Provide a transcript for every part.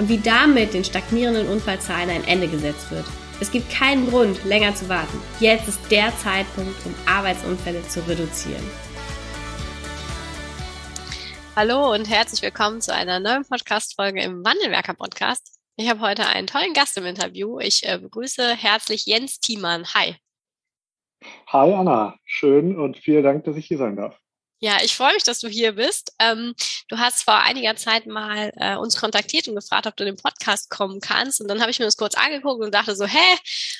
und wie damit den stagnierenden Unfallzahlen ein Ende gesetzt wird. Es gibt keinen Grund, länger zu warten. Jetzt ist der Zeitpunkt, um Arbeitsunfälle zu reduzieren. Hallo und herzlich willkommen zu einer neuen Podcast-Folge im Wandelwerker Podcast. Ich habe heute einen tollen Gast im Interview. Ich äh, begrüße herzlich Jens Thiemann. Hi. Hi Anna, schön und vielen Dank, dass ich hier sein darf. Ja, ich freue mich, dass du hier bist. Ähm, du hast vor einiger Zeit mal äh, uns kontaktiert und gefragt, ob du in den Podcast kommen kannst. Und dann habe ich mir das kurz angeguckt und dachte so, hä,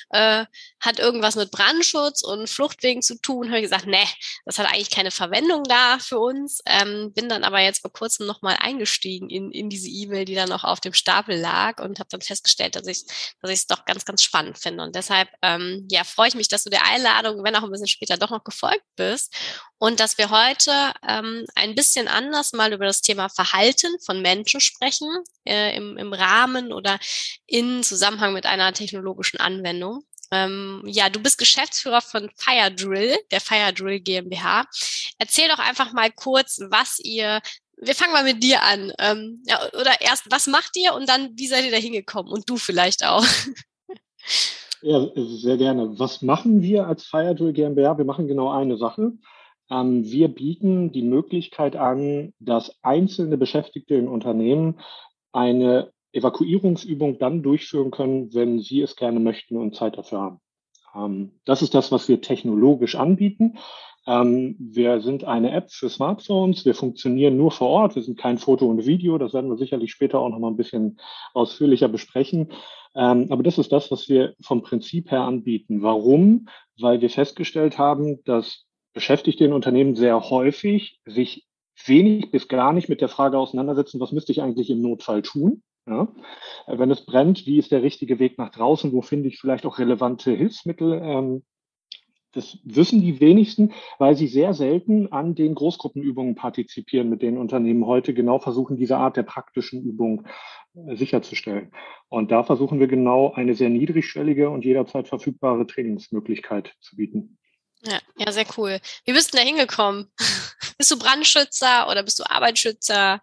äh, hat irgendwas mit Brandschutz und Fluchtwegen zu tun? Habe ich gesagt, nee, das hat eigentlich keine Verwendung da für uns. Ähm, bin dann aber jetzt vor kurzem nochmal eingestiegen in, in diese E-Mail, die dann noch auf dem Stapel lag und habe dann festgestellt, dass ich dass es doch ganz, ganz spannend finde. Und deshalb ähm, ja, freue ich mich, dass du der Einladung, wenn auch ein bisschen später, doch noch gefolgt bist und dass wir heute ähm, ein bisschen anders mal über das Thema Verhalten von Menschen sprechen, äh, im, im Rahmen oder in Zusammenhang mit einer technologischen Anwendung. Ähm, ja, du bist Geschäftsführer von FireDrill, der FireDrill GmbH. Erzähl doch einfach mal kurz, was ihr wir fangen mal mit dir an. Ähm, ja, oder erst, was macht ihr und dann, wie seid ihr da hingekommen? Und du vielleicht auch. Ja, sehr gerne. Was machen wir als FireDrill GmbH? Wir machen genau eine Sache. Ähm, wir bieten die Möglichkeit an, dass einzelne Beschäftigte in Unternehmen eine Evakuierungsübung dann durchführen können, wenn sie es gerne möchten und Zeit dafür haben. Ähm, das ist das, was wir technologisch anbieten. Ähm, wir sind eine App für Smartphones. Wir funktionieren nur vor Ort. Wir sind kein Foto und Video. Das werden wir sicherlich später auch noch mal ein bisschen ausführlicher besprechen. aber das ist das, was wir vom Prinzip her anbieten. Warum? Weil wir festgestellt haben, dass Beschäftigte in Unternehmen sehr häufig sich wenig bis gar nicht mit der Frage auseinandersetzen, was müsste ich eigentlich im Notfall tun? Ja? Wenn es brennt, wie ist der richtige Weg nach draußen? Wo finde ich vielleicht auch relevante Hilfsmittel? Ähm, das wissen die wenigsten, weil sie sehr selten an den Großgruppenübungen partizipieren, mit denen Unternehmen heute genau versuchen, diese Art der praktischen Übung äh, sicherzustellen. Und da versuchen wir genau eine sehr niedrigschwellige und jederzeit verfügbare Trainingsmöglichkeit zu bieten. Ja, ja, sehr cool. Wie bist du da hingekommen? bist du Brandschützer oder bist du Arbeitsschützer?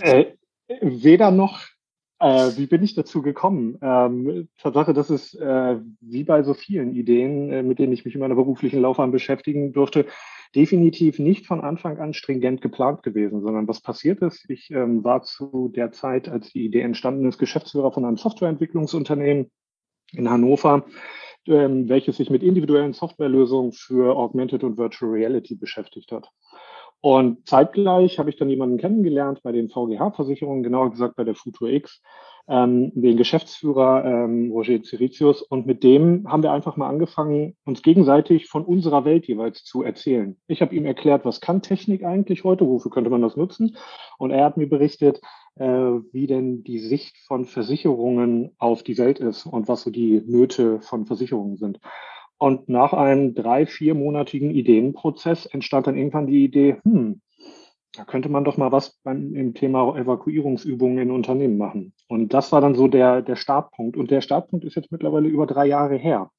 Äh, weder noch. Äh, wie bin ich dazu gekommen? Ähm, Tatsache, das ist äh, wie bei so vielen Ideen, äh, mit denen ich mich in meiner beruflichen Laufbahn beschäftigen durfte, definitiv nicht von Anfang an stringent geplant gewesen, sondern was passiert ist, ich ähm, war zu der Zeit, als die Idee entstanden ist, Geschäftsführer von einem Softwareentwicklungsunternehmen in Hannover ähm, welches sich mit individuellen Softwarelösungen für Augmented und Virtual Reality beschäftigt hat. Und zeitgleich habe ich dann jemanden kennengelernt bei den VGH-Versicherungen, genauer gesagt bei der Futur X, ähm, den Geschäftsführer ähm, Roger Ciritius. Und mit dem haben wir einfach mal angefangen, uns gegenseitig von unserer Welt jeweils zu erzählen. Ich habe ihm erklärt, was kann Technik eigentlich heute, wofür könnte man das nutzen? Und er hat mir berichtet, äh, wie denn die Sicht von Versicherungen auf die Welt ist und was so die Nöte von Versicherungen sind. Und nach einem drei, viermonatigen Ideenprozess entstand dann irgendwann die Idee, hm, da könnte man doch mal was beim, im Thema Evakuierungsübungen in Unternehmen machen. Und das war dann so der, der Startpunkt. Und der Startpunkt ist jetzt mittlerweile über drei Jahre her.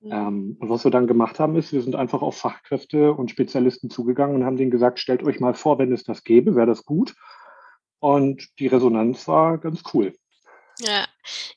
Mhm. Ähm, und was wir dann gemacht haben, ist, wir sind einfach auf Fachkräfte und Spezialisten zugegangen und haben denen gesagt, stellt euch mal vor, wenn es das gäbe, wäre das gut. Und die Resonanz war ganz cool. Ja,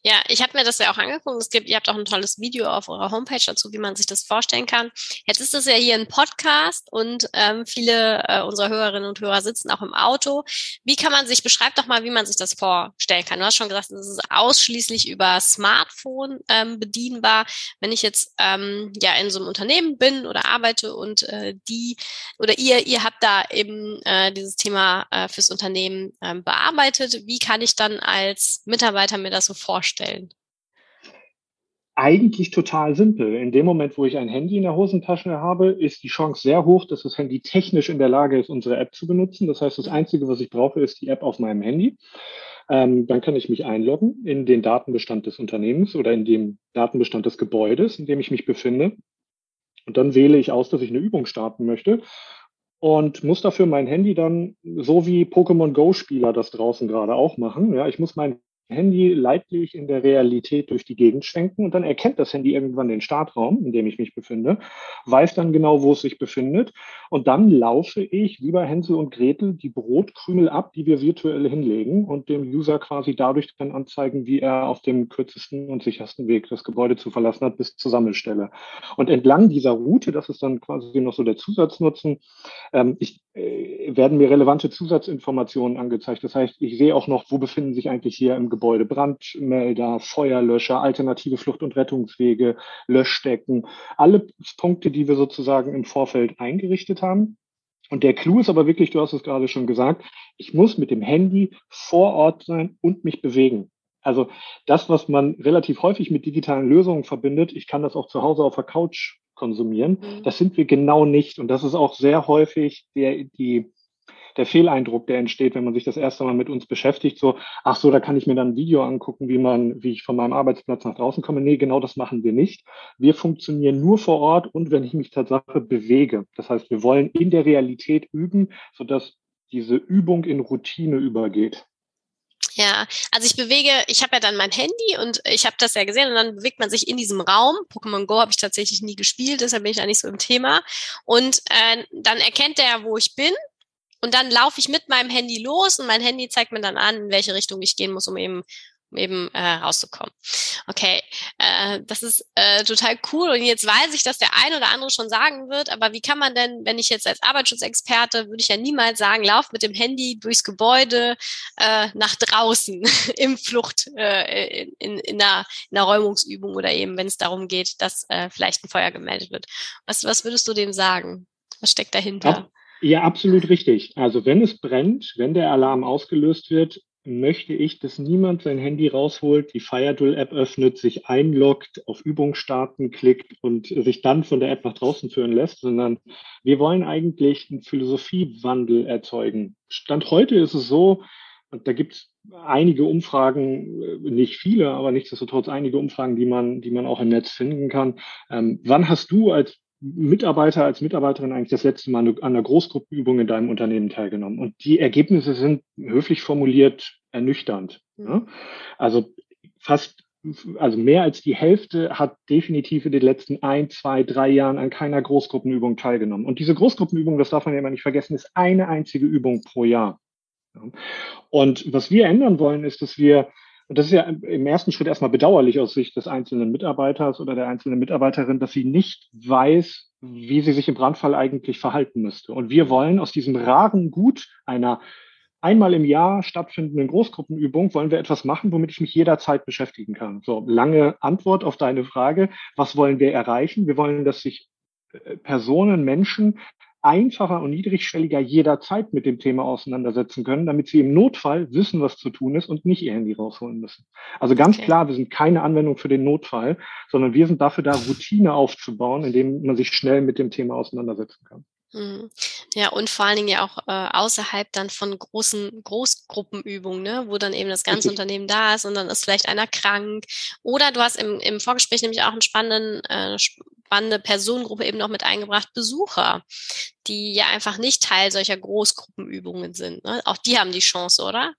ja, ich habe mir das ja auch angeguckt. Es gibt, ihr habt auch ein tolles Video auf eurer Homepage dazu, wie man sich das vorstellen kann. Jetzt ist das ja hier ein Podcast und ähm, viele äh, unserer Hörerinnen und Hörer sitzen auch im Auto. Wie kann man sich, beschreib doch mal, wie man sich das vorstellen kann. Du hast schon gesagt, es ist ausschließlich über Smartphone ähm, bedienbar. Wenn ich jetzt ähm, ja in so einem Unternehmen bin oder arbeite und äh, die oder ihr, ihr habt da eben äh, dieses Thema äh, fürs Unternehmen ähm, bearbeitet, wie kann ich dann als Mitarbeiter mir das so vorstellen? eigentlich total simpel. In dem Moment, wo ich ein Handy in der Hosentasche habe, ist die Chance sehr hoch, dass das Handy technisch in der Lage ist, unsere App zu benutzen. Das heißt, das Einzige, was ich brauche, ist die App auf meinem Handy. Ähm, dann kann ich mich einloggen in den Datenbestand des Unternehmens oder in dem Datenbestand des Gebäudes, in dem ich mich befinde. Und dann wähle ich aus, dass ich eine Übung starten möchte und muss dafür mein Handy dann, so wie Pokémon Go-Spieler das draußen gerade auch machen, ja, ich muss mein Handy leidlich in der Realität durch die Gegend schwenken und dann erkennt das Handy irgendwann den Startraum, in dem ich mich befinde, weiß dann genau, wo es sich befindet und dann laufe ich wie bei Hänsel und Gretel die Brotkrümel ab, die wir virtuell hinlegen und dem User quasi dadurch dann anzeigen, wie er auf dem kürzesten und sichersten Weg das Gebäude zu verlassen hat bis zur Sammelstelle. Und entlang dieser Route, das ist dann quasi noch so der Zusatznutzen, ähm, ich, äh, werden mir relevante Zusatzinformationen angezeigt. Das heißt, ich sehe auch noch, wo befinden sich eigentlich hier im Gebäude Gebäude, Brandmelder, Feuerlöscher, alternative Flucht- und Rettungswege, Löschdecken, alle Punkte, die wir sozusagen im Vorfeld eingerichtet haben. Und der Clou ist aber wirklich, du hast es gerade schon gesagt, ich muss mit dem Handy vor Ort sein und mich bewegen. Also das, was man relativ häufig mit digitalen Lösungen verbindet, ich kann das auch zu Hause auf der Couch konsumieren, mhm. das sind wir genau nicht. Und das ist auch sehr häufig der, die, der Fehleindruck, der entsteht, wenn man sich das erste Mal mit uns beschäftigt, so, ach so, da kann ich mir dann ein Video angucken, wie man, wie ich von meinem Arbeitsplatz nach draußen komme. Nee, genau das machen wir nicht. Wir funktionieren nur vor Ort und wenn ich mich Tatsache bewege. Das heißt, wir wollen in der Realität üben, sodass diese Übung in Routine übergeht. Ja, also ich bewege, ich habe ja dann mein Handy und ich habe das ja gesehen und dann bewegt man sich in diesem Raum. Pokémon Go habe ich tatsächlich nie gespielt, deshalb bin ich da nicht so im Thema. Und äh, dann erkennt er, wo ich bin und dann laufe ich mit meinem Handy los und mein Handy zeigt mir dann an, in welche Richtung ich gehen muss, um eben um eben äh, rauszukommen. Okay, äh, das ist äh, total cool und jetzt weiß ich, dass der ein oder andere schon sagen wird, aber wie kann man denn, wenn ich jetzt als Arbeitsschutzexperte, würde ich ja niemals sagen, lauf mit dem Handy durchs Gebäude äh, nach draußen im Flucht, äh, in, in, in, einer, in einer Räumungsübung oder eben, wenn es darum geht, dass äh, vielleicht ein Feuer gemeldet wird. Was, was würdest du dem sagen? Was steckt dahinter? Ja. Absolut richtig. Also wenn es brennt, wenn der Alarm ausgelöst wird, möchte ich, dass niemand sein Handy rausholt, die FireDrill-App öffnet, sich einloggt, auf Übung starten klickt und sich dann von der App nach draußen führen lässt, sondern wir wollen eigentlich einen Philosophiewandel erzeugen. Stand heute ist es so, und da gibt es einige Umfragen, nicht viele, aber nichtsdestotrotz einige Umfragen, die man, die man auch im Netz finden kann. Ähm, wann hast du als Mitarbeiter als Mitarbeiterin eigentlich das letzte Mal an einer Großgruppenübung in deinem Unternehmen teilgenommen? Und die Ergebnisse sind höflich formuliert ernüchternd. Mhm. Also fast, also mehr als die Hälfte hat definitiv in den letzten ein, zwei, drei Jahren an keiner Großgruppenübung teilgenommen. Und diese Großgruppenübung, das darf man ja immer nicht vergessen, ist eine einzige Übung pro Jahr. Und was wir ändern wollen, ist, dass wir und das ist ja im ersten Schritt erstmal bedauerlich aus Sicht des einzelnen Mitarbeiters oder der einzelnen Mitarbeiterin, dass sie nicht weiß, wie sie sich im Brandfall eigentlich verhalten müsste. Und wir wollen aus diesem raren Gut einer einmal im Jahr stattfindenden Großgruppenübung wollen wir etwas machen, womit ich mich jederzeit beschäftigen kann. So, lange Antwort auf deine Frage. Was wollen wir erreichen? Wir wollen, dass sich äh, Personen, Menschen einfacher und niedrigschwelliger jederzeit mit dem Thema auseinandersetzen können, damit sie im Notfall wissen, was zu tun ist und nicht ihr Handy rausholen müssen. Also ganz okay. klar, wir sind keine Anwendung für den Notfall, sondern wir sind dafür da, Routine aufzubauen, indem man sich schnell mit dem Thema auseinandersetzen kann. Mhm. Ja, und vor allen Dingen ja auch äh, außerhalb dann von großen Großgruppenübungen, ne, wo dann eben das ganze Richtig. Unternehmen da ist und dann ist vielleicht einer krank. Oder du hast im, im Vorgespräch nämlich auch einen spannenden, äh, spannende Personengruppe eben noch mit eingebracht, Besucher, die ja einfach nicht Teil solcher Großgruppenübungen sind. Ne? Auch die haben die Chance, oder?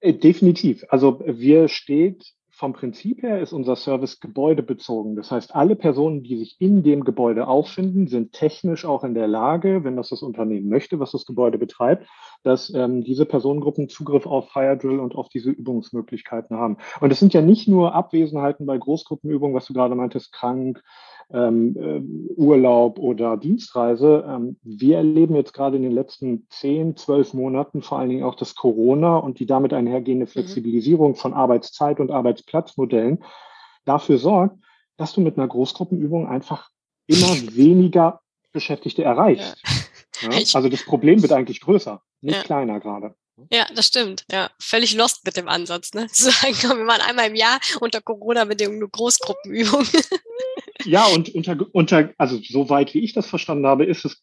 Äh, definitiv. Also wir steht vom Prinzip her ist unser Service gebäudebezogen. Das heißt, alle Personen, die sich in dem Gebäude auffinden, sind technisch auch in der Lage, wenn das das Unternehmen möchte, was das Gebäude betreibt, dass ähm, diese Personengruppen Zugriff auf Firedrill und auf diese Übungsmöglichkeiten haben. Und es sind ja nicht nur Abwesenheiten bei Großgruppenübungen, was du gerade meintest, krank, ähm, äh, Urlaub oder Dienstreise. Ähm, wir erleben jetzt gerade in den letzten zehn, zwölf Monaten vor allen Dingen auch das Corona und die damit einhergehende mhm. Flexibilisierung von Arbeitszeit und Arbeitsplatzmodellen dafür sorgt, dass du mit einer Großgruppenübung einfach immer weniger Beschäftigte erreichst. Ja. Ja? Also das Problem wird eigentlich größer, nicht ja. kleiner gerade. Ja, das stimmt. Ja, völlig lost mit dem Ansatz. Ne? Zu sagen, komm, wir machen einmal im Jahr unter Corona-Bedingungen eine Großgruppenübung. Ja, und unter, unter, also soweit wie ich das verstanden habe, ist es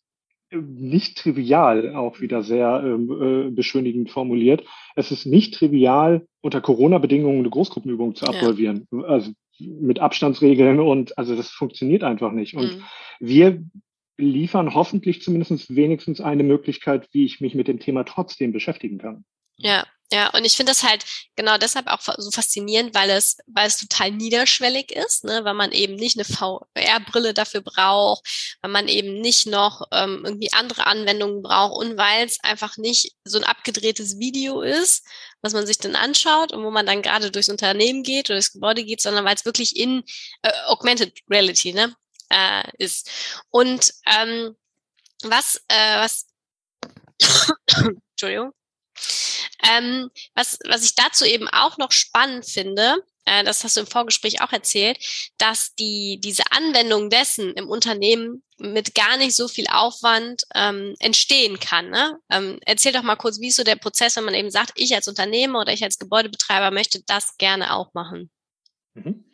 nicht trivial, auch wieder sehr ähm, äh, beschönigend formuliert. Es ist nicht trivial, unter Corona-Bedingungen eine Großgruppenübung zu absolvieren. Ja. Also mit Abstandsregeln und also das funktioniert einfach nicht. Und mhm. wir liefern hoffentlich zumindest wenigstens eine Möglichkeit, wie ich mich mit dem Thema trotzdem beschäftigen kann. Ja, ja, und ich finde das halt genau deshalb auch so faszinierend, weil es, weil es total niederschwellig ist, ne, weil man eben nicht eine VR-Brille dafür braucht, weil man eben nicht noch ähm, irgendwie andere Anwendungen braucht und weil es einfach nicht so ein abgedrehtes Video ist, was man sich dann anschaut und wo man dann gerade durchs Unternehmen geht oder durchs Gebäude geht, sondern weil es wirklich in äh, Augmented Reality ne, äh, ist. Und ähm, was, äh, was Entschuldigung. Ähm, was, was ich dazu eben auch noch spannend finde, äh, das hast du im Vorgespräch auch erzählt, dass die, diese Anwendung dessen im Unternehmen mit gar nicht so viel Aufwand ähm, entstehen kann. Ne? Ähm, erzähl doch mal kurz, wie ist so der Prozess, wenn man eben sagt, ich als Unternehmer oder ich als Gebäudebetreiber möchte das gerne auch machen? Mhm.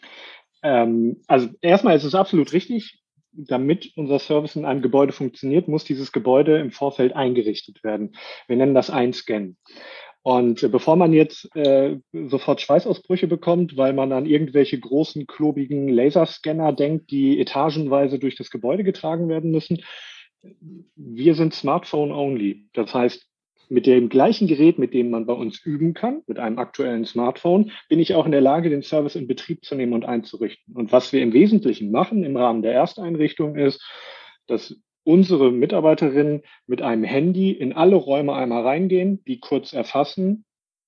Ähm, also erstmal ist es absolut richtig damit unser Service in einem Gebäude funktioniert, muss dieses Gebäude im Vorfeld eingerichtet werden. Wir nennen das Einscannen. Und äh, bevor man jetzt äh, sofort Schweißausbrüche bekommt, weil man an irgendwelche großen, klobigen Laserscanner denkt, die etagenweise durch das Gebäude getragen werden müssen, wir sind Smartphone only. Das heißt, mit dem gleichen Gerät, mit dem man bei uns üben kann, mit einem aktuellen Smartphone, bin ich auch in der Lage, den Service in Betrieb zu nehmen und einzurichten. Und was wir im Wesentlichen machen im Rahmen der Ersteinrichtung ist, dass unsere Mitarbeiterinnen mit einem Handy in alle Räume einmal reingehen, die kurz erfassen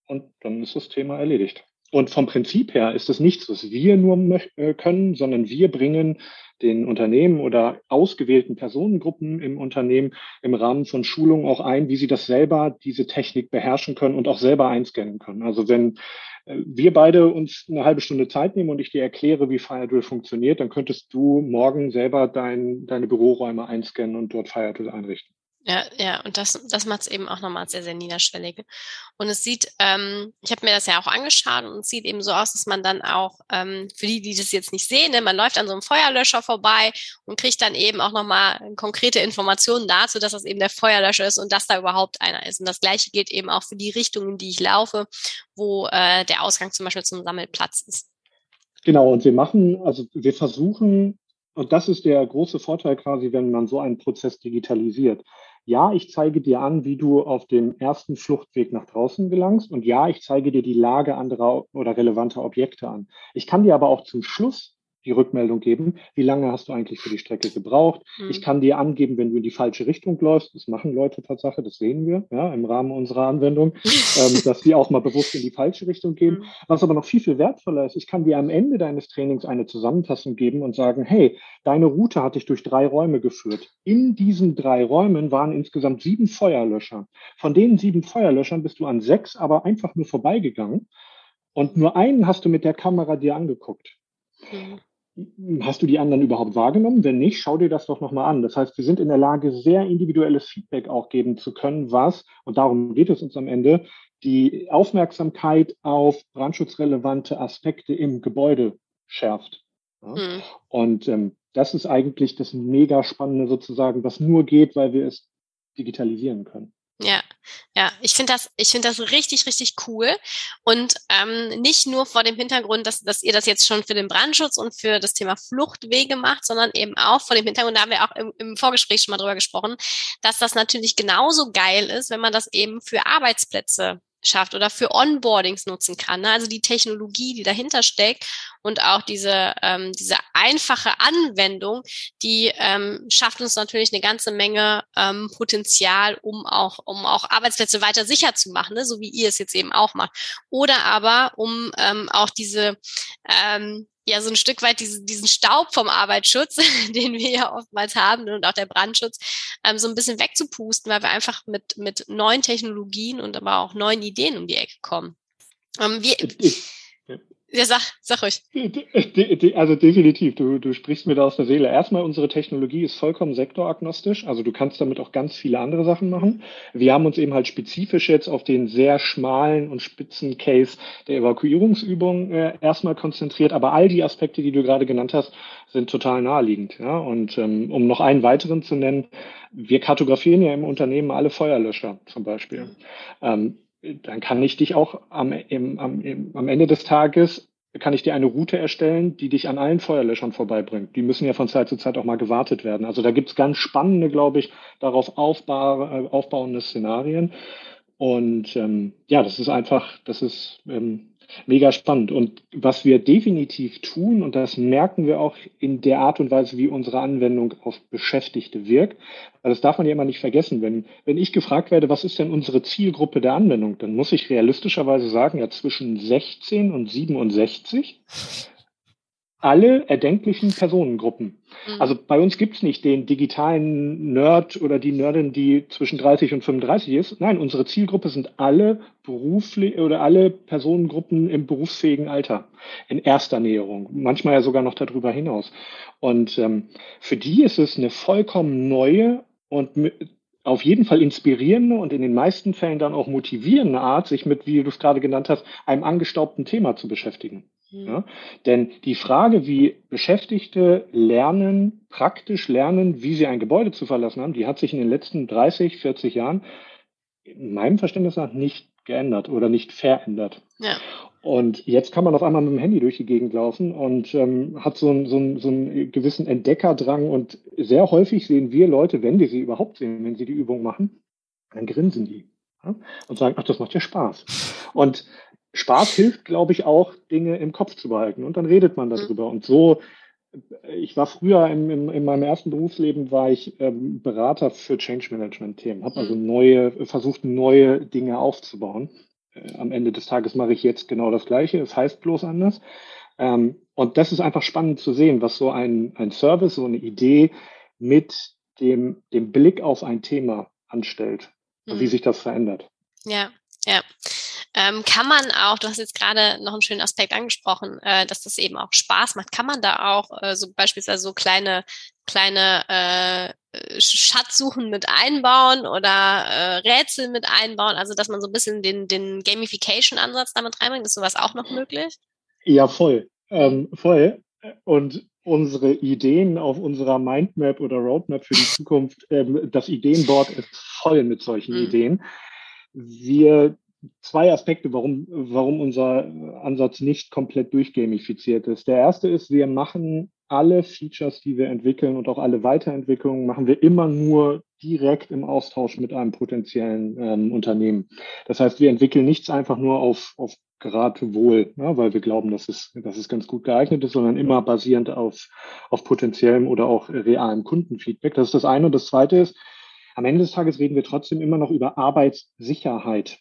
und dann ist das Thema erledigt. Und vom Prinzip her ist es nichts, was wir nur äh, können, sondern wir bringen den Unternehmen oder ausgewählten Personengruppen im Unternehmen im Rahmen von Schulungen auch ein, wie sie das selber, diese Technik beherrschen können und auch selber einscannen können. Also wenn äh, wir beide uns eine halbe Stunde Zeit nehmen und ich dir erkläre, wie FireDrill funktioniert, dann könntest du morgen selber dein, deine Büroräume einscannen und dort FireDrill einrichten. Ja, ja, und das, das macht es eben auch nochmal sehr, sehr niederschwellig. Und es sieht, ähm, ich habe mir das ja auch angeschaut und es sieht eben so aus, dass man dann auch, ähm, für die, die das jetzt nicht sehen, ne, man läuft an so einem Feuerlöscher vorbei und kriegt dann eben auch nochmal konkrete Informationen dazu, dass das eben der Feuerlöscher ist und dass da überhaupt einer ist. Und das gleiche gilt eben auch für die Richtung, in die ich laufe, wo äh, der Ausgang zum Beispiel zum Sammelplatz ist. Genau, und wir machen, also wir versuchen, und das ist der große Vorteil quasi, wenn man so einen Prozess digitalisiert ja, ich zeige dir an, wie du auf dem ersten Fluchtweg nach draußen gelangst und ja, ich zeige dir die Lage anderer oder relevanter Objekte an. Ich kann dir aber auch zum Schluss die Rückmeldung geben, wie lange hast du eigentlich für die Strecke gebraucht. Mhm. Ich kann dir angeben, wenn du in die falsche Richtung läufst. Das machen Leute Tatsache, das sehen wir ja, im Rahmen unserer Anwendung, ähm, dass die auch mal bewusst in die falsche Richtung gehen. Mhm. Was aber noch viel, viel wertvoller ist, ich kann dir am Ende deines Trainings eine Zusammenfassung geben und sagen, hey, deine Route hat dich durch drei Räume geführt. In diesen drei Räumen waren insgesamt sieben Feuerlöscher. Von den sieben Feuerlöschern bist du an sechs aber einfach nur vorbeigegangen. Und nur einen hast du mit der Kamera dir angeguckt. Mhm. Hast du die anderen überhaupt wahrgenommen? Wenn nicht, schau dir das doch nochmal an. Das heißt, wir sind in der Lage, sehr individuelles Feedback auch geben zu können, was, und darum geht es uns am Ende, die Aufmerksamkeit auf brandschutzrelevante Aspekte im Gebäude schärft. Ja? Mhm. Und ähm, das ist eigentlich das mega spannende sozusagen, was nur geht, weil wir es digitalisieren können. Ja, ja, ich finde das, ich finde das richtig, richtig cool. Und ähm, nicht nur vor dem Hintergrund, dass, dass ihr das jetzt schon für den Brandschutz und für das Thema Fluchtwege macht, sondern eben auch vor dem Hintergrund, da haben wir auch im, im Vorgespräch schon mal drüber gesprochen, dass das natürlich genauso geil ist, wenn man das eben für Arbeitsplätze schafft oder für Onboardings nutzen kann. Ne? Also die Technologie, die dahinter steckt und auch diese, ähm, diese einfache Anwendung, die ähm, schafft uns natürlich eine ganze Menge ähm, Potenzial, um auch, um auch Arbeitsplätze weiter sicher zu machen, ne? so wie ihr es jetzt eben auch macht. Oder aber um ähm, auch diese ähm, ja so ein Stück weit diesen, diesen Staub vom Arbeitsschutz, den wir ja oftmals haben und auch der Brandschutz, ähm, so ein bisschen wegzupusten, weil wir einfach mit, mit neuen Technologien und aber auch neuen Ideen um die Ecke kommen. Ähm, wir, Ja, sag, sag euch. Also definitiv, du, du sprichst mir da aus der Seele. Erstmal, unsere Technologie ist vollkommen sektoragnostisch, also du kannst damit auch ganz viele andere Sachen machen. Wir haben uns eben halt spezifisch jetzt auf den sehr schmalen und spitzen Case der Evakuierungsübung äh, erstmal konzentriert, aber all die Aspekte, die du gerade genannt hast, sind total naheliegend. Ja? Und ähm, um noch einen weiteren zu nennen, wir kartografieren ja im Unternehmen alle Feuerlöscher zum Beispiel. Ähm, dann kann ich dich auch am, im, am, im, am Ende des Tages kann ich dir eine Route erstellen, die dich an allen Feuerlöschern vorbeibringt. Die müssen ja von Zeit zu Zeit auch mal gewartet werden. Also da gibt's ganz spannende, glaube ich, darauf aufbau, aufbauende Szenarien. Und ähm, ja, das ist einfach, das ist ähm, mega spannend. Und was wir definitiv tun, und das merken wir auch in der Art und Weise, wie unsere Anwendung auf Beschäftigte wirkt, weil das darf man ja immer nicht vergessen. Wenn, wenn ich gefragt werde, was ist denn unsere Zielgruppe der Anwendung, dann muss ich realistischerweise sagen, ja zwischen 16 und 67 alle erdenklichen Personengruppen. Mhm. Also bei uns gibt's nicht den digitalen Nerd oder die Nerdin, die zwischen 30 und 35 ist. Nein, unsere Zielgruppe sind alle beruflich oder alle Personengruppen im berufsfähigen Alter in erster Näherung, manchmal ja sogar noch darüber hinaus. Und ähm, für die ist es eine vollkommen neue und auf jeden Fall inspirierende und in den meisten Fällen dann auch motivierende Art, sich mit, wie du es gerade genannt hast, einem angestaubten Thema zu beschäftigen. Mhm. Ja? Denn die Frage, wie Beschäftigte lernen, praktisch lernen, wie sie ein Gebäude zu verlassen haben, die hat sich in den letzten 30, 40 Jahren in meinem Verständnis nach nicht geändert oder nicht verändert. Ja. Und jetzt kann man auf einmal mit dem Handy durch die Gegend laufen und ähm, hat so, ein, so, ein, so einen gewissen Entdeckerdrang. Und sehr häufig sehen wir Leute, wenn wir sie überhaupt sehen, wenn sie die Übung machen, dann grinsen die ja, und sagen, ach, das macht ja Spaß. Und Spaß hilft, glaube ich, auch, Dinge im Kopf zu behalten. Und dann redet man darüber. Und so, ich war früher im, im, in meinem ersten Berufsleben, war ich ähm, Berater für Change Management Themen, habe also mhm. neue, versucht, neue Dinge aufzubauen. Äh, am Ende des Tages mache ich jetzt genau das Gleiche. Es heißt bloß anders. Ähm, und das ist einfach spannend zu sehen, was so ein, ein Service, so eine Idee mit dem, dem Blick auf ein Thema anstellt und wie mhm. sich das verändert. Ja, ja. Ähm, kann man auch, du hast jetzt gerade noch einen schönen Aspekt angesprochen, äh, dass das eben auch Spaß macht. Kann man da auch äh, so beispielsweise so kleine kleine äh, Schatzsuchen mit einbauen oder äh, Rätsel mit einbauen, also dass man so ein bisschen den, den Gamification-Ansatz damit reinbringt, ist sowas auch noch möglich? Ja, voll. Ähm, voll. Und unsere Ideen auf unserer Mindmap oder Roadmap für die Zukunft, ähm, das Ideenboard ist voll mit solchen mhm. Ideen. Wir zwei Aspekte, warum, warum unser Ansatz nicht komplett durchgamifiziert ist. Der erste ist, wir machen alle Features, die wir entwickeln und auch alle Weiterentwicklungen machen wir immer nur direkt im Austausch mit einem potenziellen ähm, Unternehmen. Das heißt, wir entwickeln nichts einfach nur auf, auf Geratewohl, ja, weil wir glauben, dass es, dass es ganz gut geeignet ist, sondern immer basierend auf, auf potenziellem oder auch realem Kundenfeedback. Das ist das eine. Und das zweite ist, am Ende des Tages reden wir trotzdem immer noch über Arbeitssicherheit.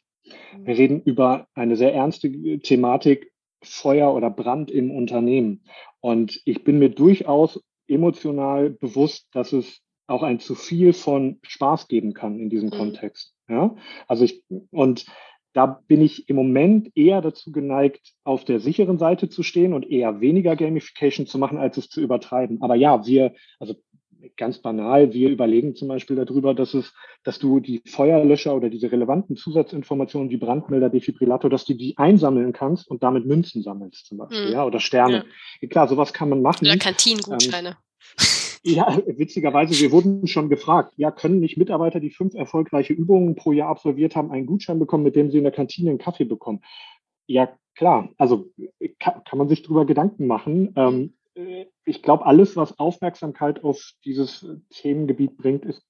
Wir reden über eine sehr ernste Thematik Feuer oder Brand im Unternehmen. Und ich bin mir durchaus emotional bewusst, dass es auch ein zu viel von Spaß geben kann in diesem mhm. Kontext. Ja, also ich, und da bin ich im Moment eher dazu geneigt, auf der sicheren Seite zu stehen und eher weniger Gamification zu machen, als es zu übertreiben. Aber ja, wir, also ganz banal, wir überlegen zum Beispiel darüber, dass es, dass du die Feuerlöscher oder diese relevanten Zusatzinformationen wie Brandmelder, Defibrillator, dass du die einsammeln kannst und damit Münzen sammelst zum Beispiel, mhm. ja, oder Sterne. Ja. Klar, sowas kann man machen. Oder Kantinengutscheine. Ähm, ja, witzigerweise, wir wurden schon gefragt, ja, können nicht Mitarbeiter, die fünf erfolgreiche Übungen pro Jahr absolviert haben, einen Gutschein bekommen, mit dem sie in der Kantine einen Kaffee bekommen? Ja, klar, also kann, kann man sich darüber Gedanken machen. Ähm, äh, ich glaube, alles, was Aufmerksamkeit auf dieses Themengebiet bringt, ist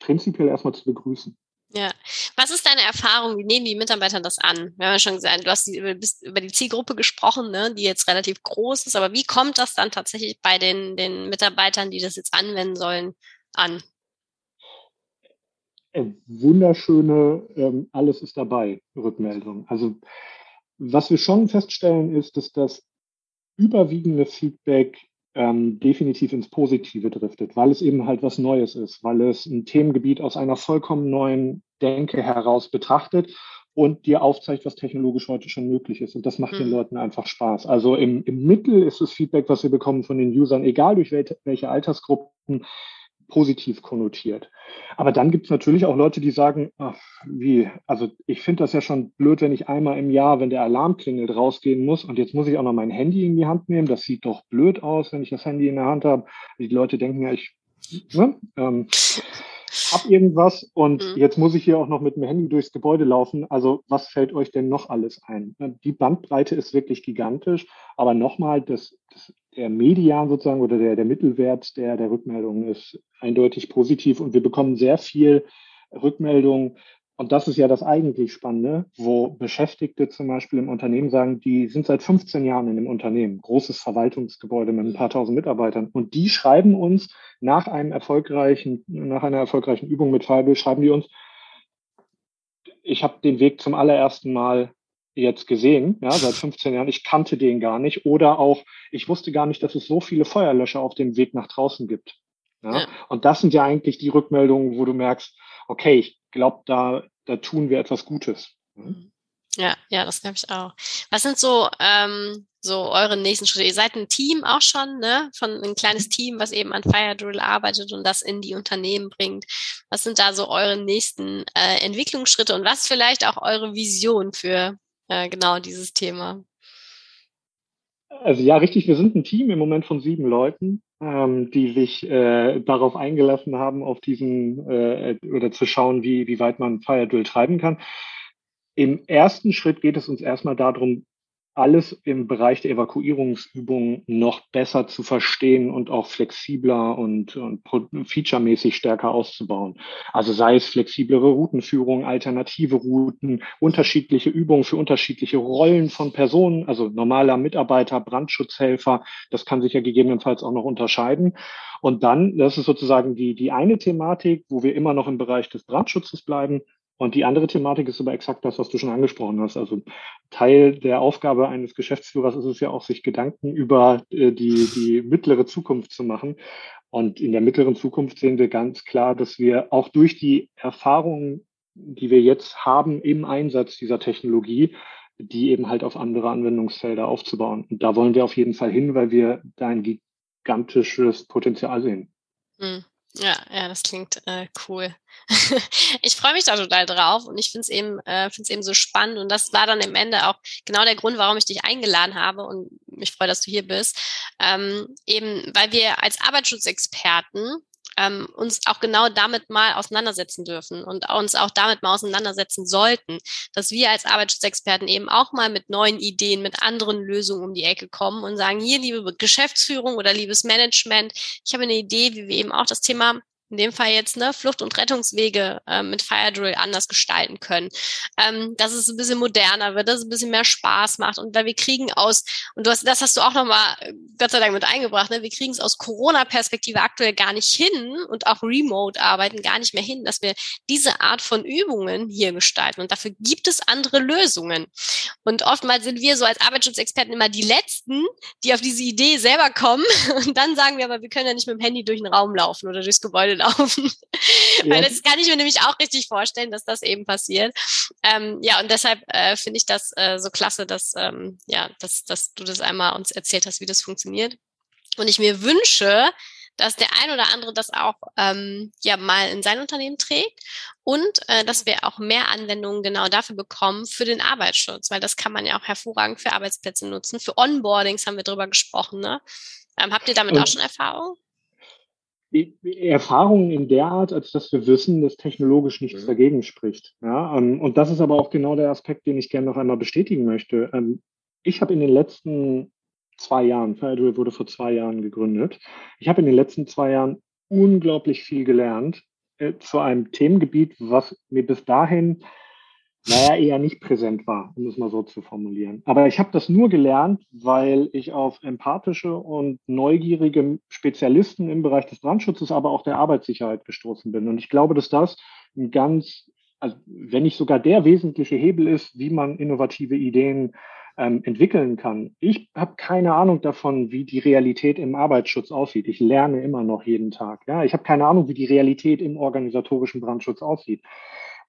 prinzipiell erstmal zu begrüßen. Ja. Was ist deine Erfahrung? Wie nehmen die Mitarbeiter das an? Wir haben ja schon gesagt, du hast die, über die Zielgruppe gesprochen, ne, die jetzt relativ groß ist, aber wie kommt das dann tatsächlich bei den, den Mitarbeitern, die das jetzt anwenden sollen, an? Äh, wunderschöne, ähm, alles ist dabei, Rückmeldung. Also was wir schon feststellen, ist, dass das überwiegende Feedback ähm, definitiv ins Positive driftet, weil es eben halt was Neues ist, weil es ein Themengebiet aus einer vollkommen neuen Denke heraus betrachtet und dir aufzeigt, was technologisch heute schon möglich ist. Und das macht mhm. den Leuten einfach Spaß. Also im, im Mittel ist das Feedback, was wir bekommen von den Usern, egal durch welche, welche Altersgruppen, positiv konnotiert. Aber dann gibt es natürlich auch Leute, die sagen, ach, wie, also ich finde das ja schon blöd, wenn ich einmal im Jahr, wenn der Alarm klingelt, rausgehen muss und jetzt muss ich auch noch mein Handy in die Hand nehmen. Das sieht doch blöd aus, wenn ich das Handy in der Hand habe. Die Leute denken ja, ich ne, ähm, hab irgendwas und mhm. jetzt muss ich hier auch noch mit dem Handy durchs Gebäude laufen. Also was fällt euch denn noch alles ein? Die Bandbreite ist wirklich gigantisch, aber nochmal, das, das der Median sozusagen oder der, der Mittelwert der, der Rückmeldungen ist eindeutig positiv und wir bekommen sehr viel Rückmeldungen. Und das ist ja das eigentlich Spannende, wo Beschäftigte zum Beispiel im Unternehmen sagen, die sind seit 15 Jahren in dem Unternehmen, großes Verwaltungsgebäude mit ein paar tausend Mitarbeitern. Und die schreiben uns nach einem erfolgreichen, nach einer erfolgreichen Übung mit Fireball, schreiben die uns, ich habe den Weg zum allerersten Mal jetzt gesehen, ja, seit 15 Jahren. Ich kannte den gar nicht. Oder auch, ich wusste gar nicht, dass es so viele Feuerlöscher auf dem Weg nach draußen gibt. Ja? ja. Und das sind ja eigentlich die Rückmeldungen, wo du merkst, okay, ich glaube, da, da tun wir etwas Gutes. Ja, ja, das glaube ich auch. Was sind so, ähm, so eure nächsten Schritte? Ihr seid ein Team auch schon, ne? Von ein kleines mhm. Team, was eben an Fire Drill arbeitet und das in die Unternehmen bringt. Was sind da so eure nächsten äh, Entwicklungsschritte und was vielleicht auch eure Vision für äh, genau dieses Thema. Also ja, richtig, wir sind ein Team im Moment von sieben Leuten, ähm, die sich äh, darauf eingelassen haben, auf diesen äh, oder zu schauen, wie, wie weit man Fire Drill treiben kann. Im ersten Schritt geht es uns erstmal darum, alles im Bereich der Evakuierungsübungen noch besser zu verstehen und auch flexibler und, und featuremäßig stärker auszubauen. Also sei es flexiblere Routenführung, alternative Routen, unterschiedliche Übungen für unterschiedliche Rollen von Personen, also normaler Mitarbeiter, Brandschutzhelfer, das kann sich ja gegebenenfalls auch noch unterscheiden. Und dann, das ist sozusagen die, die eine Thematik, wo wir immer noch im Bereich des Brandschutzes bleiben. Und die andere Thematik ist aber exakt das, was du schon angesprochen hast. Also Teil der Aufgabe eines Geschäftsführers ist es ja auch, sich Gedanken über äh, die, die mittlere Zukunft zu machen. Und in der mittleren Zukunft sehen wir ganz klar, dass wir auch durch die Erfahrungen, die wir jetzt haben im Einsatz dieser Technologie, die eben halt auf andere Anwendungsfelder aufzubauen. Und da wollen wir auf jeden Fall hin, weil wir da ein gigantisches Potenzial sehen. Hm. Ja, ja, das klingt äh, cool. ich freue mich da total drauf und ich finde es eben, äh, find's eben so spannend. Und das war dann im Ende auch genau der Grund, warum ich dich eingeladen habe und mich freue, dass du hier bist. Ähm, eben, weil wir als Arbeitsschutzexperten ähm, uns auch genau damit mal auseinandersetzen dürfen und uns auch damit mal auseinandersetzen sollten, dass wir als Arbeitsschutzexperten eben auch mal mit neuen Ideen, mit anderen Lösungen um die Ecke kommen und sagen, hier, liebe Geschäftsführung oder liebes Management, ich habe eine Idee, wie wir eben auch das Thema in dem Fall jetzt ne, Flucht- und Rettungswege äh, mit Fire Drill anders gestalten können. Ähm, dass es ein bisschen moderner wird, dass es ein bisschen mehr Spaß macht und weil wir kriegen aus, und du hast, das hast du auch nochmal äh, Gott sei Dank mit eingebracht, ne, wir kriegen es aus Corona-Perspektive aktuell gar nicht hin und auch Remote-Arbeiten gar nicht mehr hin, dass wir diese Art von Übungen hier gestalten. Und dafür gibt es andere Lösungen. Und oftmals sind wir so als Arbeitsschutzexperten immer die Letzten, die auf diese Idee selber kommen. Und dann sagen wir aber, wir können ja nicht mit dem Handy durch den Raum laufen oder durchs Gebäude laufen. Ja. Weil das kann ich mir nämlich auch richtig vorstellen, dass das eben passiert. Ähm, ja, und deshalb äh, finde ich das äh, so klasse, dass, ähm, ja, dass, dass du das einmal uns erzählt hast, wie das funktioniert. Und ich mir wünsche, dass der ein oder andere das auch ähm, ja mal in sein Unternehmen trägt und äh, dass wir auch mehr Anwendungen genau dafür bekommen für den Arbeitsschutz, weil das kann man ja auch hervorragend für Arbeitsplätze nutzen. Für Onboardings haben wir drüber gesprochen. Ne? Ähm, habt ihr damit und, auch schon Erfahrung? Erfahrungen in der Art, als dass wir wissen, dass technologisch nichts mhm. dagegen spricht. Ja, ähm, und das ist aber auch genau der Aspekt, den ich gerne noch einmal bestätigen möchte. Ähm, ich habe in den letzten zwei Jahren, FireDuel wurde vor zwei Jahren gegründet, ich habe in den letzten zwei Jahren unglaublich viel gelernt äh, zu einem Themengebiet, was mir bis dahin naja, eher nicht präsent war, um es mal so zu formulieren. Aber ich habe das nur gelernt, weil ich auf empathische und neugierige Spezialisten im Bereich des Brandschutzes, aber auch der Arbeitssicherheit gestoßen bin. Und ich glaube, dass das ein ganz, also wenn nicht sogar der wesentliche Hebel ist, wie man innovative Ideen ähm, entwickeln kann. Ich habe keine Ahnung davon, wie die Realität im Arbeitsschutz aussieht. Ich lerne immer noch jeden Tag. Ja, ich habe keine Ahnung, wie die Realität im organisatorischen Brandschutz aussieht.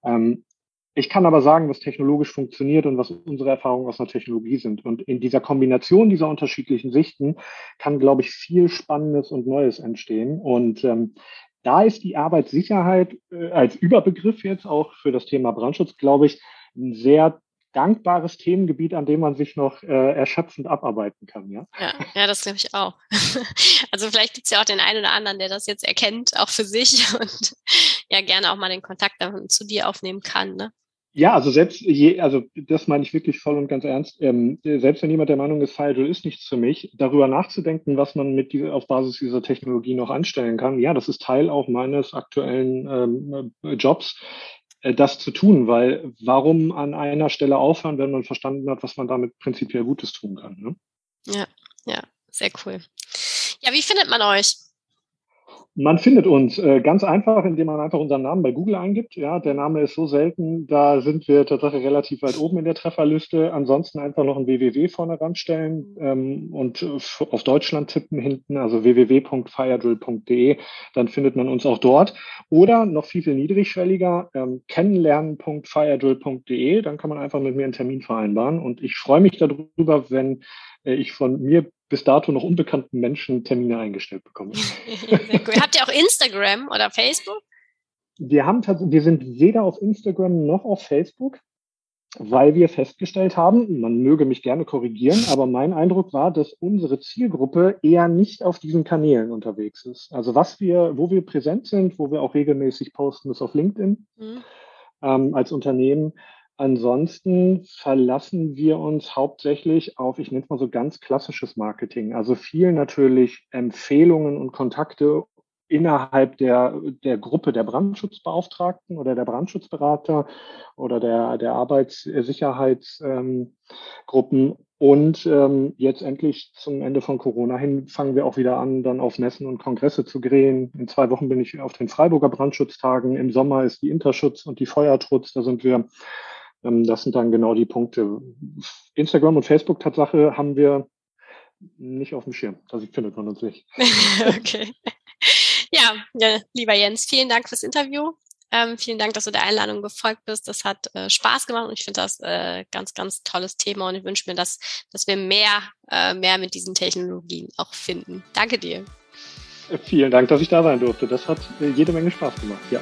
Ähm, Ich kann aber sagen, was technologisch funktioniert und was unsere Erfahrungen aus der Technologie sind. Und in dieser Kombination dieser unterschiedlichen Sichten kann, glaube ich, viel Spannendes und Neues entstehen. Und ähm, da ist die Arbeitssicherheit äh, als Überbegriff jetzt auch für das Thema Brandschutz, glaube ich, ein sehr dankbares Themengebiet, an dem man sich noch äh, erschöpfend abarbeiten kann. Ja, ja, ja das glaube ich auch. also vielleicht gibt es ja auch den einen oder anderen, der das jetzt erkennt, auch für sich und ja gerne auch mal den Kontakt zu dir aufnehmen kann. Ne? Ja, also selbst je, also das meine ich wirklich voll und ganz ernst. Ähm, selbst wenn jemand der Meinung ist, Firewall ist nichts für mich, darüber nachzudenken, was man mit dieser, auf Basis dieser Technologie noch anstellen kann, ja, das ist Teil auch meines aktuellen ähm, Jobs, äh, das zu tun, weil warum an einer Stelle aufhören, wenn man verstanden hat, was man damit prinzipiell Gutes tun kann. Ne? Ja, ja, sehr cool. Ja, wie findet man euch? Man findet uns äh, ganz einfach, indem man einfach unseren Namen bei Google eingibt. Ja, der Name ist so selten, da sind wir tatsächlich relativ weit oben in der Trefferliste. Ansonsten einfach noch ein www vorne ranstellen ähm, und auf Deutschland tippen hinten, also www.firedrill.de, dann findet man uns auch dort. Oder noch viel, viel niedrigschwelliger, ähm, kennenlernen.firedrill.de, dann kann man einfach mit mir einen Termin vereinbaren. Und ich freue mich darüber, wenn äh, ich von mir bis dato noch unbekannten Menschen Termine eingestellt bekomme. Habt ihr auch Instagram oder Facebook? Wir haben wir sind weder auf Instagram noch auf Facebook, weil wir festgestellt haben, man möge mich gerne korrigieren, aber mein Eindruck war, dass unsere Zielgruppe eher nicht auf diesen Kanälen unterwegs ist. Also was wir, wo wir präsent sind, wo wir auch regelmäßig posten, ist auf LinkedIn mhm. ähm, als Unternehmen. Ansonsten verlassen wir uns hauptsächlich auf, ich nenne es mal so ganz klassisches Marketing. Also viel natürlich Empfehlungen und Kontakte innerhalb der, der Gruppe der Brandschutzbeauftragten oder der Brandschutzberater oder der, der Arbeitssicherheitsgruppen. Ähm, und ähm, jetzt endlich zum Ende von Corona hin fangen wir auch wieder an, dann auf Messen und Kongresse zu gehen. In zwei Wochen bin ich auf den Freiburger Brandschutztagen. Im Sommer ist die Interschutz und die Feuertrutz. Da sind wir das sind dann genau die Punkte. Instagram und Facebook Tatsache haben wir nicht auf dem Schirm. Also findet man uns nicht. okay. Ja, ja, lieber Jens, vielen Dank fürs Interview. Ähm, vielen Dank, dass du der Einladung gefolgt bist. Das hat äh, Spaß gemacht und ich finde das äh, ganz, ganz tolles Thema und ich wünsche mir, dass, dass wir mehr, äh, mehr mit diesen Technologien auch finden. Danke dir. Vielen Dank, dass ich da sein durfte. Das hat äh, jede Menge Spaß gemacht. Ja.